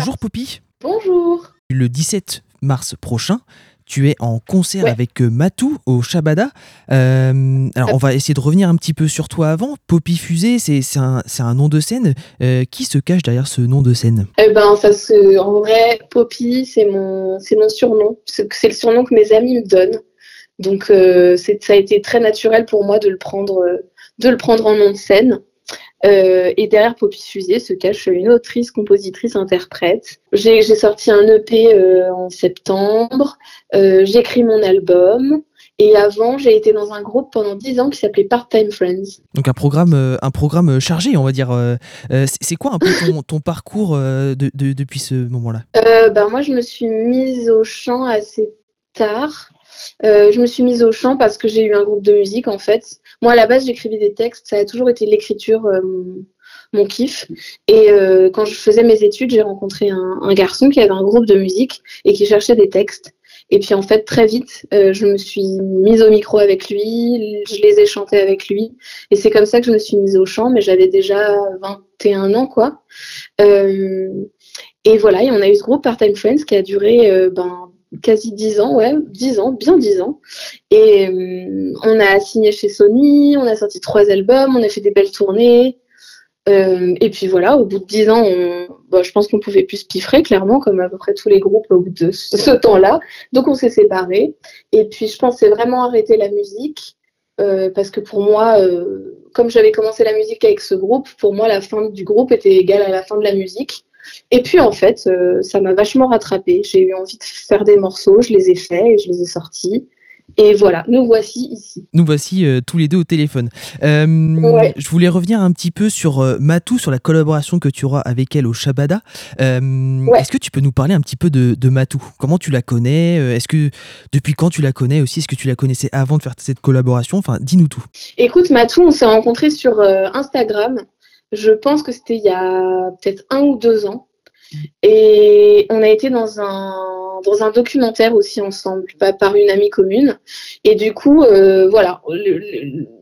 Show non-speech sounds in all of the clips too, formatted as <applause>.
bonjour Poppy. Bonjour. Le 17 mars prochain, tu es en concert avec euh, Matou au Shabada. Euh, alors, on va essayer de revenir un petit peu sur toi avant. Poppy Fusée, c'est un, un, nom de scène. Euh, qui se cache derrière ce nom de scène? Eh ben, ça se, En vrai, Poppy, c'est mon, mon surnom. C'est le surnom que mes amis me donnent. Donc, ça a été très naturel pour moi de le prendre, de le prendre en nom de scène. Euh, et derrière Poppy Fusée se cache une autrice, compositrice, interprète. J'ai sorti un EP euh, en septembre. Euh, J'écris mon album. Et avant, j'ai été dans un groupe pendant 10 ans qui s'appelait Part-Time Friends. Donc un programme, euh, un programme chargé, on va dire. C'est quoi un peu ton, ton parcours de, de, depuis ce moment-là? Ben Moi, je me suis mise au chant assez tard. Je me suis mise au chant parce que j'ai eu un groupe de musique en fait. Moi, à la base, j'écrivais des textes. Ça a toujours été l'écriture, euh, mon kiff. Et euh, quand je faisais mes études, j'ai rencontré un, garçon qui avait un groupe de musique et qui cherchait des textes. Et puis en fait, très vite, euh, je me suis mise au micro avec lui, je les ai chantés avec lui. Et c'est comme ça que je me suis mise au chant, mais j'avais déjà 21 ans, quoi. et voilà, et on a eu ce groupe Part-Time Friends qui a duré ben, quasi 10 ans, ouais, 10 ans, bien 10 ans. Et euh, on a signé chez Sony, on a sorti trois albums, on a fait des belles tournées. Euh, et puis voilà, au bout de 10 ans, je pense qu'on pouvait plus se piffrer, clairement, comme à peu près tous les groupes au bout de ce, temps-là. Donc on s'est séparés. Et puis je pensais vraiment arrêter la musique. Euh, parce que pour moi, comme j'avais commencé la musique avec ce groupe, pour moi, la fin du groupe était égale à la fin de la musique. Et puis en fait, euh, ça m'a vachement rattrapé. J'ai eu envie de faire des morceaux, je les ai faits et je les ai sortis. Et voilà, nous voici ici. Nous voici euh, tous les deux au téléphone. Euh, je voulais revenir un petit peu sur Matou, sur la collaboration que tu auras avec elle au Shabada. Est-ce que tu peux nous parler un petit peu de, de Matou? Comment tu la connais? Est-ce que depuis quand tu la connais aussi? Est-ce que tu la connaissais avant de faire cette collaboration? Enfin, dis-nous tout. Écoute, Matou, on s'est rencontrés sur Instagram. Je pense que c'était il y a peut-être un ou deux ans. Et on a été dans un, dans un documentaire aussi ensemble, par une amie commune. Et du coup, euh, voilà,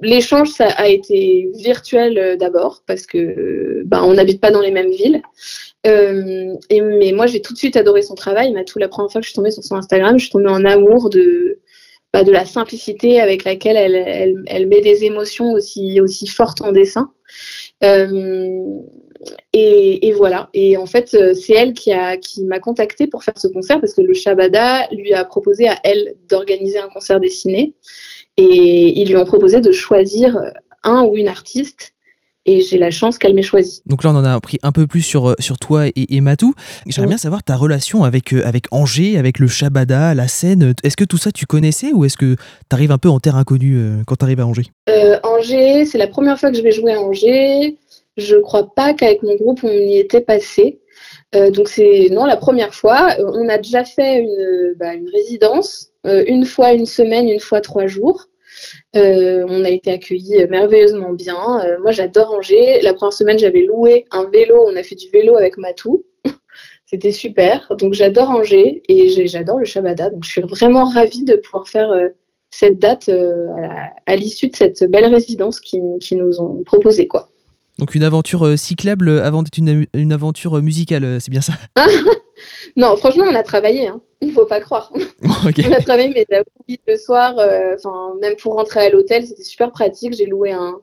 l'échange a été virtuel euh, d'abord parce que bah, on n'habite pas dans les mêmes villes. Euh, mais moi, j'ai tout de suite adoré son travail. tout la première fois que je suis tombée sur son Instagram, je suis tombée en amour de, bah, de la simplicité avec laquelle elle, elle, elle, met des émotions aussi, aussi fortes en dessin. Euh, et, voilà. Et en fait, euh, c'est elle qui a qui m'a contactée pour faire ce concert parce que le Shabada lui a proposé à elle d'organiser un concert dessiné et ils lui ont proposé de choisir un ou une artiste et j'ai la chance qu'elle m'ait choisi. Donc là, on en a appris un peu plus sur, euh, sur toi et, Matou. J'aimerais bien savoir ta relation avec, avec Angers, avec le Shabada, la scène. Est-ce que tout ça, tu connaissais ou est-ce que tu arrives un peu en terre inconnue quand tu arrives à Angers? Angers, c'est la première fois que je vais jouer à Angers. Je crois pas qu'avec mon groupe on y était passé. Euh, donc c'est non la première fois. Euh, on a déjà fait une, bah, une résidence, euh, une fois une semaine, une fois trois jours. On a été accueillis merveilleusement bien. moi j'adore Angers. La première semaine j'avais loué un vélo. On a fait du vélo avec Matou. <laughs> C'était super. Donc j'adore Angers et j'adore le Shabada. Donc je suis vraiment ravie de pouvoir faire cette date à l'issue de cette belle résidence qu'ils qui nous ont proposé quoi. Donc une aventure euh, cyclable avant d'être une, aventure euh, musicale, euh, c'est bien ça? <laughs> Non, franchement, on a travaillé, hein. il faut pas croire. <laughs> on a travaillé, mais le soir, même pour rentrer à l'hôtel, c'était super pratique. J'ai loué un,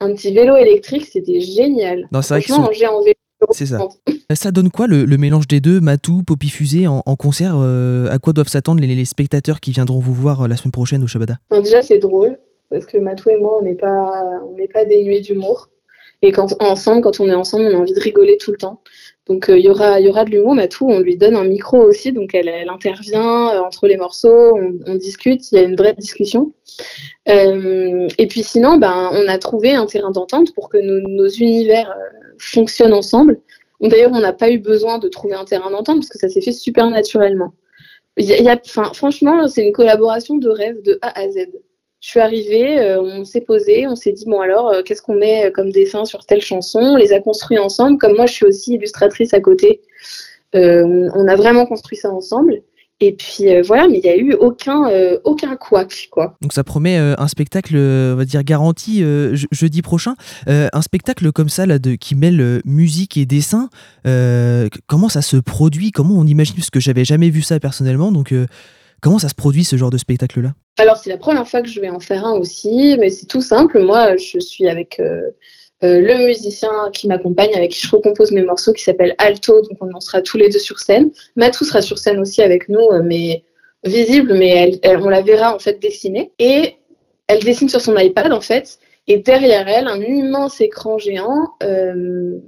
petit vélo électrique, c'était génial. Non, c'est vrai que en vélo. C'est ça. <laughs> Ça donne quoi le, mélange des deux, Matou, Poppy Fusée en, concert À quoi doivent s'attendre les, spectateurs qui viendront vous voir la semaine prochaine au Shabada? Déjà, c'est drôle parce que Matou et moi, on n'est pas, on n'est pas dénués d'humour. Et quand ensemble, quand on est ensemble, on a envie de rigoler tout le temps. Donc euh, il y aura, de l'humour, tout on lui donne un micro aussi, donc elle, intervient euh, entre les morceaux, on, discute, il y a une vraie discussion. Euh, et puis sinon, ben, on a trouvé un terrain d'entente pour que nos, univers fonctionnent ensemble. D'ailleurs, on n'a pas eu besoin de trouver un terrain d'entente parce que ça s'est fait super naturellement. Franchement, c'est une collaboration de rêve de A à Z. Je suis arrivée, euh, on s'est posé, on s'est dit bon alors euh, qu'est-ce qu'on met comme dessin sur telle chanson? On les a construits ensemble. Comme moi je suis aussi illustratrice à côté, euh, on a vraiment construit ça ensemble. Et puis euh, voilà, mais il n'y a eu aucun, euh, aucun couac, quoi. Donc ça promet euh, un spectacle, on va dire, garanti jeudi prochain. un spectacle comme ça, là, de, qui mêle musique et dessin, comment ça se produit? Comment on imagine? Parce que j'avais jamais vu ça personnellement, donc comment ça se produit ce genre de spectacle-là? Alors c'est la première fois que je vais en faire un aussi, mais c'est tout simple. Moi, je suis avec euh, le musicien qui m'accompagne, avec qui je recompose mes morceaux, qui s'appelle Alto. Donc on en sera tous les deux sur scène. Matou sera sur scène aussi avec nous, euh, mais visible, mais on la verra en fait dessiner. Et elle dessine sur son iPad en fait. Et derrière elle, un immense écran géant euh,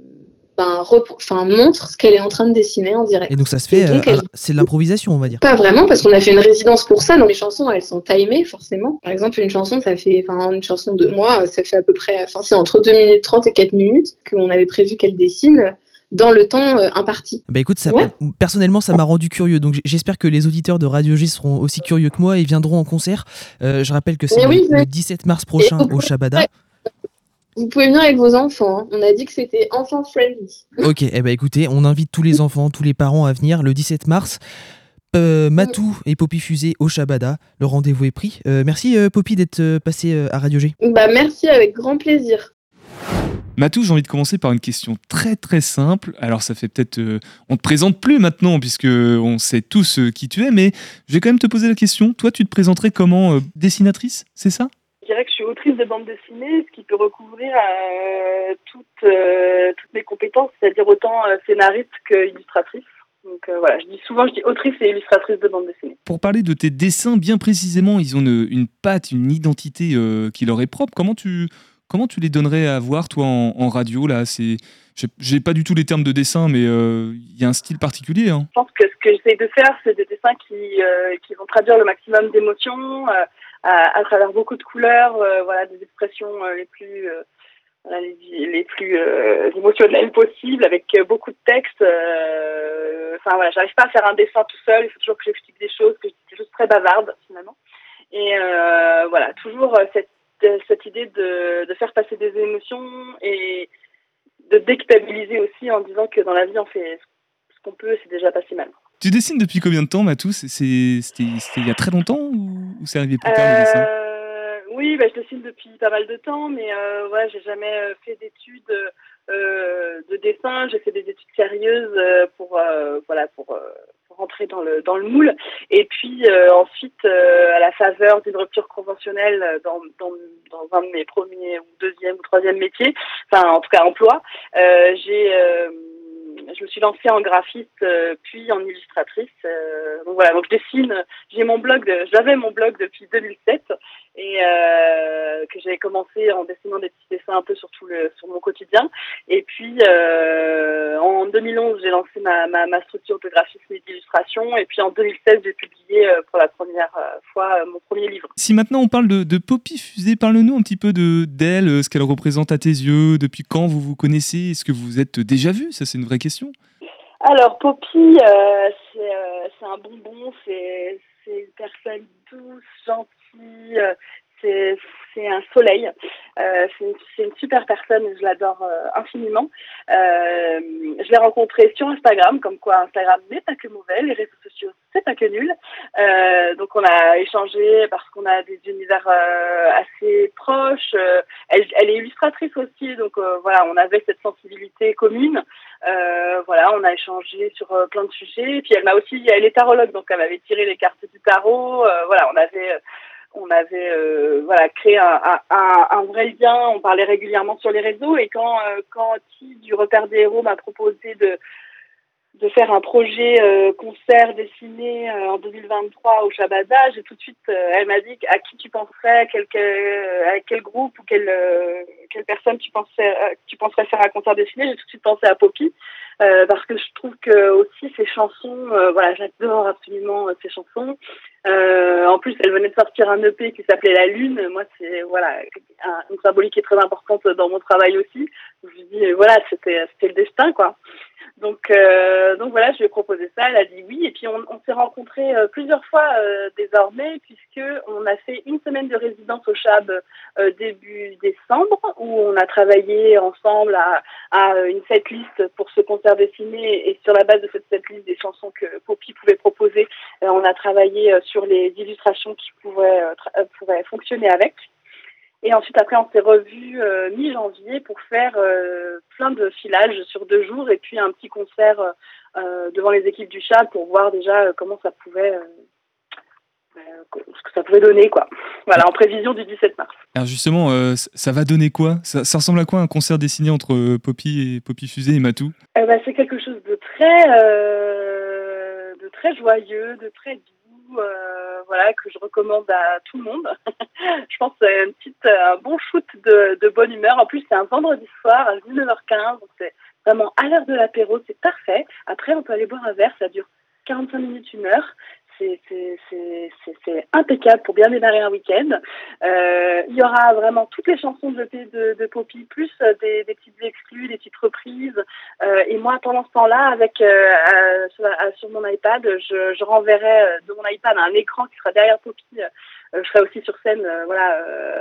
ben, enfin, montre ce qu'elle est en train de dessiner en direct. Et donc ça se fait, euh, c'est de l'improvisation, on va dire. Pas vraiment, parce qu'on a fait une résidence pour ça. Donc les chansons, elles sont timées forcément. Par exemple, une chanson, ça fait, enfin, une chanson de moi, ça fait à peu près, enfin, c'est entre 2 minutes 30 et 4 minutes qu'on avait prévu qu'elle dessine dans le temps euh, imparti. Bah écoute, ça, personnellement, ça m'a rendu curieux. Donc j'espère que les auditeurs de Radio G seront aussi curieux que moi et viendront en concert. Euh, je rappelle que c'est le, 17 mars prochain au Shabada. Vous pouvez venir avec vos enfants. Hein. On a dit que c'était enfant friendly. <laughs> Ok, eh ben écoutez, on invite tous les enfants, tous les parents à venir le 17 mars. Euh, Matou et Poppy Fusée au Shabada. Le rendez-vous est pris. Euh, merci euh, Poppy d'être euh, passé à Radio G. Bah merci avec grand plaisir. Matou, j'ai envie de commencer par une question très très simple. Alors ça fait peut-être, on te présente plus maintenant puisque on sait tous qui tu es, mais je vais quand même te poser la question. Toi, tu te présenterais comment dessinatrice, c'est ça? Dirais que je suis autrice de bande dessinée, ce qui peut recouvrir euh, toutes, euh, toutes mes compétences, c'est-à-dire autant euh, scénariste que illustratrice. Donc voilà, je dis souvent, je dis autrice et illustratrice de bande dessinée. Pour parler de tes dessins, bien précisément, ils ont une, une patte, une identité qui leur est propre. Comment tu, comment tu les donnerais à voir, toi, en, radio là? C'est, j'ai pas du tout les termes de dessin, mais il y a un style particulier. Hein. Je pense que ce que j'essaie de faire, c'est des dessins qui, qui vont traduire le maximum d'émotions à, travers beaucoup de couleurs, euh, voilà, des expressions euh, les plus euh, les, plus émotionnelles possibles, avec beaucoup de textes. Voilà, j'arrive pas à faire un dessin tout seul. Il faut toujours que j'explique des choses, que je suis juste très bavarde finalement. Et voilà, toujours cette cette idée de, de faire passer des émotions et de déculpabiliser aussi en disant que dans la vie on fait ce qu'on peut, c'est déjà pas si mal. Tu dessines depuis combien de temps, Matou C'était il y a très longtemps euh, Oui, bah, je dessine depuis pas mal de temps, mais euh, ouais, j'ai jamais euh, fait d'études de dessin. J'ai fait des études sérieuses pour voilà pour, rentrer dans le dans le moule. Et puis ensuite, à la faveur d'une rupture conventionnelle dans, dans, dans un de mes premiers ou deuxième ou troisième métiers, enfin en tout cas emploi, j'ai je me suis lancée en graphiste euh, puis en illustratrice. Euh, donc voilà, donc je dessine. J'ai mon blog, j'avais mon blog depuis 2007 et euh, que j'avais commencé en dessinant des petits dessins un peu sur tout le sur mon quotidien. Et puis en 2011, j'ai lancé ma, ma, ma, structure de graphisme et d'illustration. Et puis en 2016, j'ai publié pour la première fois mon premier livre. Si maintenant on parle de, de Poppy Fusée, parle-nous un petit peu de d'elle, ce qu'elle représente à tes yeux, depuis quand vous vous connaissez, est-ce que vous vous êtes déjà vu Ça, c'est une vraie question. Alors, Poppy, euh, euh, c'est un bonbon, c'est une personne douce, gentille, euh, c'est un soleil. Euh, c'est une, super personne, je l'adore euh, infiniment. Je l'ai rencontré sur Instagram, comme quoi Instagram n'est pas que mauvais, les réseaux sociaux c'est pas que nul. donc on a échangé parce qu'on a des univers assez proches. Elle, est illustratrice aussi, donc voilà, on avait cette sensibilité commune. voilà, on a échangé sur plein de sujets. Puis elle m'a aussi, elle est tarologue, donc elle m'avait tiré les cartes du tarot. voilà, on avait on avait euh, créé un, vrai lien. On parlait régulièrement sur les réseaux et quand euh, quand Ti du repère des héros m'a proposé de faire un projet euh, concert dessiné en 2023 au Shabada, j'ai tout de suite, elle m'a dit à qui tu penserais, à quel, à quel groupe ou quelle, quelle personne tu tu penserais faire un concert dessiné. J'ai tout de suite pensé à Poppy parce que je trouve que aussi ces chansons, voilà, j'adore absolument ces chansons. Euh, en plus, elle venait de sortir un EP qui s'appelait La Lune. Moi, c'est voilà une symbolique qui est très importante dans mon travail aussi. Je me dis voilà, c'était c'était le destin quoi. Donc euh, donc voilà, je lui ai proposé ça. Elle a dit oui. Et puis on, s'est rencontrés euh, plusieurs fois euh, désormais puisque on a fait une semaine de résidence au Chab euh, début décembre où on a travaillé ensemble à, à une setlist pour ce concert dessiné et sur la base de cette setlist des chansons que Poppy pouvait proposer, on a travaillé sur les illustrations qui pourraient, pourraient fonctionner avec. Et ensuite, après, on s'est revu mi-janvier pour faire plein de filages sur deux jours et puis un petit concert devant les équipes du chat pour voir déjà comment ça pouvait ce que ça pouvait donner, quoi. Voilà, en prévision du 17 mars. Alors justement, euh, ça va donner quoi? Ça, ressemble à quoi un concert dessiné entre euh, Poppy et Poppy Fusée et Matou? Ben, C'est quelque chose de très, euh, de très joyeux, de très voilà, que je recommande à tout le monde. <laughs> je pense que c'est petite, un bon shoot de, de bonne humeur. En plus, c'est un vendredi soir à 19h15, donc c'est vraiment à l'heure de l'apéro, c'est parfait. Après, on peut aller boire un verre, ça dure 45 minutes, une heure c'est impeccable pour bien démarrer un week-end. Euh, il y aura vraiment toutes les chansons de de, Poppy, plus euh, des, petites exclus, des petites reprises. Euh, et moi, pendant ce temps-là, avec sur, mon iPad, je, renverrai de mon iPad un écran qui sera derrière Poppy. je serai aussi sur scène, voilà.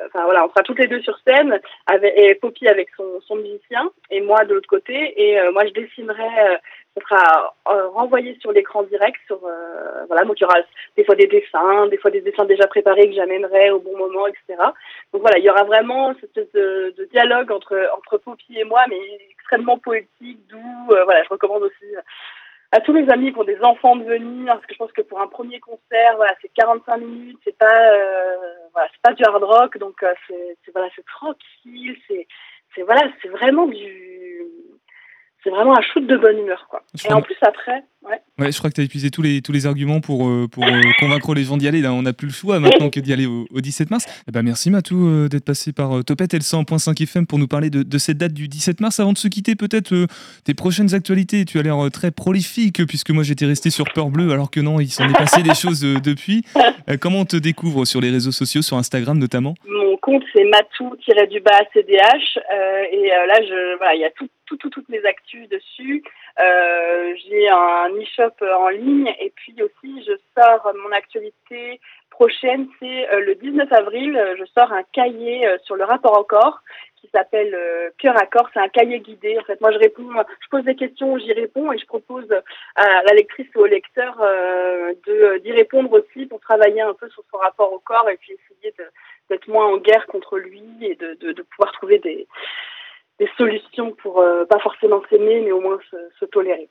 Enfin voilà, on sera toutes les deux sur scène, avec, et Poppy avec son musicien, et moi de l'autre côté. Et moi, je dessinerai ça sera euh, renvoyé sur l'écran direct. Sur, euh, voilà, donc il y aura des fois des dessins, des fois des dessins déjà préparés que j'amènerai au bon moment, etc. Donc voilà, il y aura vraiment cette espèce de, de, dialogue entre, entre Poppy et moi, mais extrêmement poétique, doux. Euh, voilà, je recommande aussi à tous mes amis qui ont des enfants de venir, parce que je pense que pour un premier concert, voilà, c'est 45 minutes, c'est pas, voilà, c'est pas du hard rock, donc c'est, voilà, c'est tranquille, c'est, c'est voilà, c'est vraiment du c'est vraiment un shoot de bonne humeur. Quoi. et en plus, après. Ouais. ouais je crois que tu as épuisé tous les, tous les arguments pour, euh, pour euh, convaincre les gens d'y aller. Là, on n'a plus le choix maintenant que d'y aller au, 17 mars. Eh ben, merci Matou euh, d'être passé par Topette et le 100.5 FM pour nous parler de, de, cette date du 17 mars. Avant de se quitter, peut-être tes prochaines actualités. Tu as l'air très prolifique puisque moi j'étais resté sur Peur Bleu alors que non, il s'en est passé des choses depuis. comment on te découvre sur les réseaux sociaux, sur Instagram notamment? Compte c'est matou-du-bas CDH et là, je, voilà, il y a tout toutes mes actus dessus. Euh, j'ai un e-shop en ligne et puis aussi je sors mon actualité prochaine, c'est euh, le 19 avril, je sors un cahier euh, sur le rapport au corps qui s'appelle Cœur à corps. C'est un cahier guidé. En fait, moi, je réponds, je pose des questions, j'y réponds et je propose à la lectrice ou au lecteur de d'y répondre aussi pour travailler un peu sur son rapport au corps et puis essayer d'être moins en guerre contre lui et de, pouvoir trouver des, des solutions pour euh, pas forcément s'aimer, mais au moins se, se tolérer. Quoi.